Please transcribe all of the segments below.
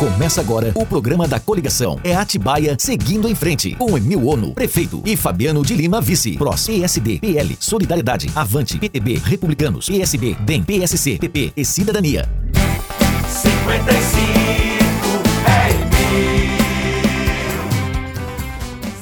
Começa agora o programa da coligação. É Atibaia seguindo em frente. Com Emil Ono, prefeito, e Fabiano de Lima, vice. PROS, PSD, PL, Solidariedade, Avante, PTB, Republicanos, PSB, DEM, PSC, PP e Cidadania. 55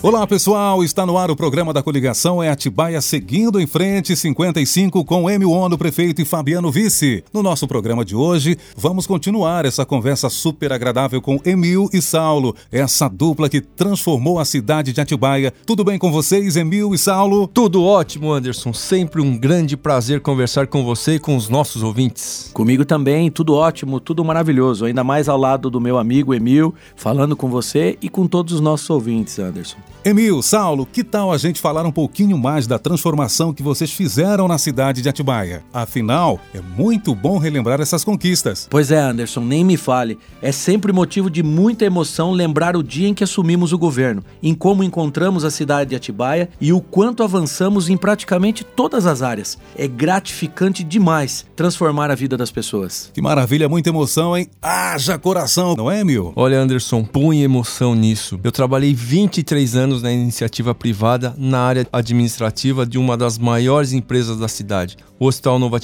Olá pessoal, está no ar o programa da coligação é Atibaia seguindo em frente 55 com Emil Ono, prefeito e Fabiano vice. No nosso programa de hoje, vamos continuar essa conversa super agradável com Emil e Saulo, essa dupla que transformou a cidade de Atibaia. Tudo bem com vocês, Emil e Saulo? Tudo ótimo, Anderson. Sempre um grande prazer conversar com você e com os nossos ouvintes. Comigo também, tudo ótimo, tudo maravilhoso. Ainda mais ao lado do meu amigo Emil, falando com você e com todos os nossos ouvintes, Anderson. Emil, Saulo, que tal a gente falar um pouquinho mais da transformação que vocês fizeram na cidade de Atibaia? Afinal, é muito bom relembrar essas conquistas. Pois é, Anderson, nem me fale. É sempre motivo de muita emoção lembrar o dia em que assumimos o governo, em como encontramos a cidade de Atibaia e o quanto avançamos em praticamente todas as áreas. É gratificante demais transformar a vida das pessoas. Que maravilha, muita emoção, hein? Haja coração, não é, Emil? Olha, Anderson, põe emoção nisso. Eu trabalhei 23 anos anos na iniciativa privada na área administrativa de uma das maiores empresas da cidade, o Hospital Nova.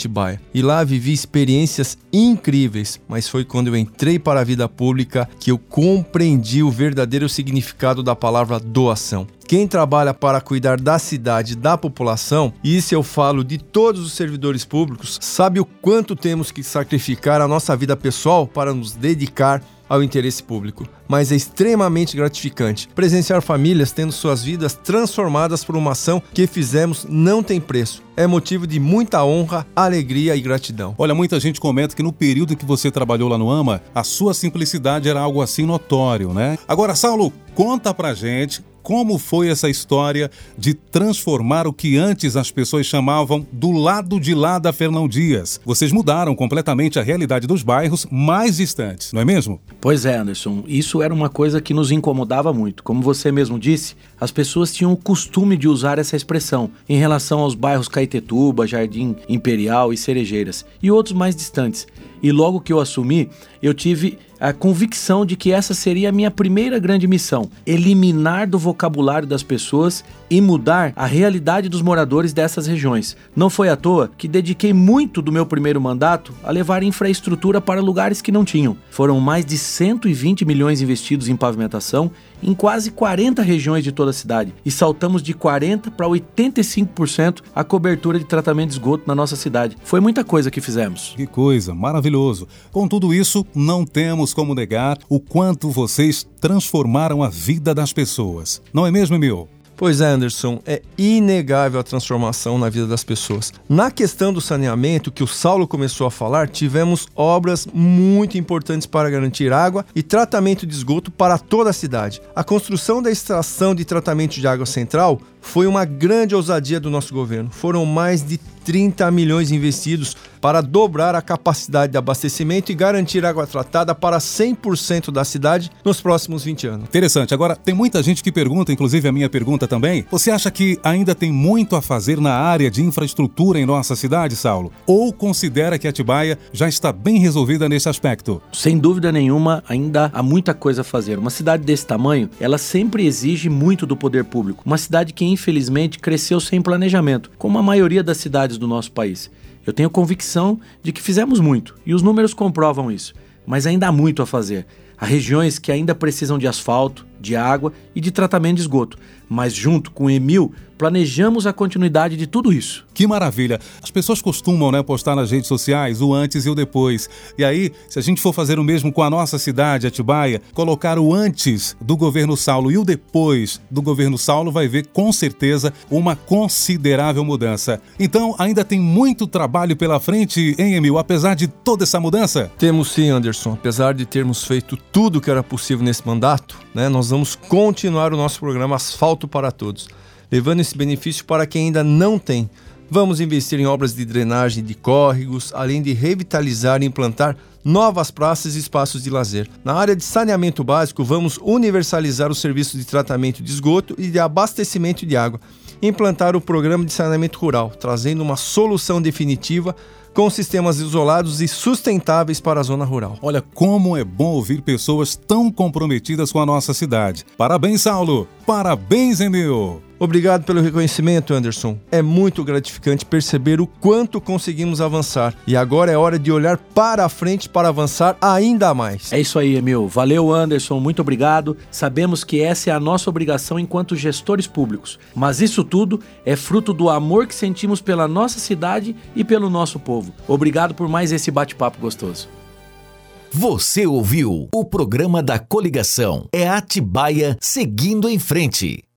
E lá vivi experiências incríveis, mas foi quando eu entrei para a vida pública que eu compreendi o verdadeiro significado da palavra doação. Quem trabalha para cuidar da cidade, da população, e isso eu falo de todos os servidores públicos, sabe o quanto temos que sacrificar a nossa vida pessoal para nos dedicar ao interesse público, mas é extremamente gratificante. Presenciar famílias tendo suas vidas transformadas por uma ação que fizemos não tem preço. É motivo de muita honra, alegria e gratidão. Olha, muita gente comenta que no período que você trabalhou lá no AMA, a sua simplicidade era algo assim notório, né? Agora, Saulo, conta pra gente como foi essa história de transformar o que antes as pessoas chamavam do lado de lá da Fernão Dias. Vocês mudaram completamente a realidade dos bairros mais distantes, não é mesmo? Pois é, Anderson. Isso era uma coisa que nos incomodava muito. Como você mesmo disse, as pessoas tinham o costume de usar essa expressão em relação aos bairros Caetetuba, Jardim Imperial e Cerejeiras e outros mais distantes. E logo que eu assumi, eu tive a convicção de que essa seria a minha primeira grande missão: eliminar do vocabulário das pessoas e mudar a realidade dos moradores dessas regiões. Não foi à toa que dediquei muito do meu primeiro mandato a levar infraestrutura para lugares que não tinham. Foram mais de 120 milhões investidos em pavimentação em quase 40 regiões de toda a cidade e saltamos de 40 para 85% a cobertura de tratamento de esgoto na nossa cidade. Foi muita coisa que fizemos. Que coisa, maravilhoso. Com tudo isso, não temos como negar o quanto vocês transformaram a vida das pessoas. Não é mesmo, Emil? Pois é, Anderson, é inegável a transformação na vida das pessoas. Na questão do saneamento, que o Saulo começou a falar, tivemos obras muito importantes para garantir água e tratamento de esgoto para toda a cidade. A construção da estação de tratamento de água central foi uma grande ousadia do nosso governo. Foram mais de 30 milhões investidos para dobrar a capacidade de abastecimento e garantir água tratada para 100% da cidade nos próximos 20 anos. Interessante. Agora, tem muita gente que pergunta, inclusive a minha pergunta também. Você acha que ainda tem muito a fazer na área de infraestrutura em nossa cidade, Saulo? Ou considera que Atibaia já está bem resolvida nesse aspecto? Sem dúvida nenhuma, ainda há muita coisa a fazer. Uma cidade desse tamanho, ela sempre exige muito do poder público. Uma cidade que infelizmente, cresceu sem planejamento, como a maioria das cidades do nosso país. Eu tenho convicção de que fizemos muito, e os números comprovam isso, mas ainda há muito a fazer. Há regiões que ainda precisam de asfalto, de água e de tratamento de esgoto, mas junto com o Emil planejamos a continuidade de tudo isso. Que maravilha! As pessoas costumam né, postar nas redes sociais o antes e o depois. E aí, se a gente for fazer o mesmo com a nossa cidade, Atibaia, colocar o antes do governo Saulo e o depois do governo Saulo, vai ver com certeza uma considerável mudança. Então, ainda tem muito trabalho pela frente, hein, Emil, apesar de toda essa mudança? Temos sim, Anderson. Apesar de termos feito tudo que era possível nesse mandato, né, nós vamos continuar o nosso programa Asfalto para Todos levando esse benefício para quem ainda não tem. Vamos investir em obras de drenagem de córregos, além de revitalizar e implantar novas praças e espaços de lazer. Na área de saneamento básico, vamos universalizar o serviço de tratamento de esgoto e de abastecimento de água implantar o programa de saneamento rural, trazendo uma solução definitiva com sistemas isolados e sustentáveis para a zona rural. Olha como é bom ouvir pessoas tão comprometidas com a nossa cidade. Parabéns, Saulo! Parabéns, Emil! Obrigado pelo reconhecimento, Anderson. É muito gratificante perceber o quanto conseguimos avançar. E agora é hora de olhar para a frente para avançar ainda mais. É isso aí, Emil. Valeu, Anderson. Muito obrigado. Sabemos que essa é a nossa obrigação enquanto gestores públicos. Mas isso tudo é fruto do amor que sentimos pela nossa cidade e pelo nosso povo. Obrigado por mais esse bate-papo gostoso. Você ouviu o programa da coligação. É Atibaia seguindo em frente.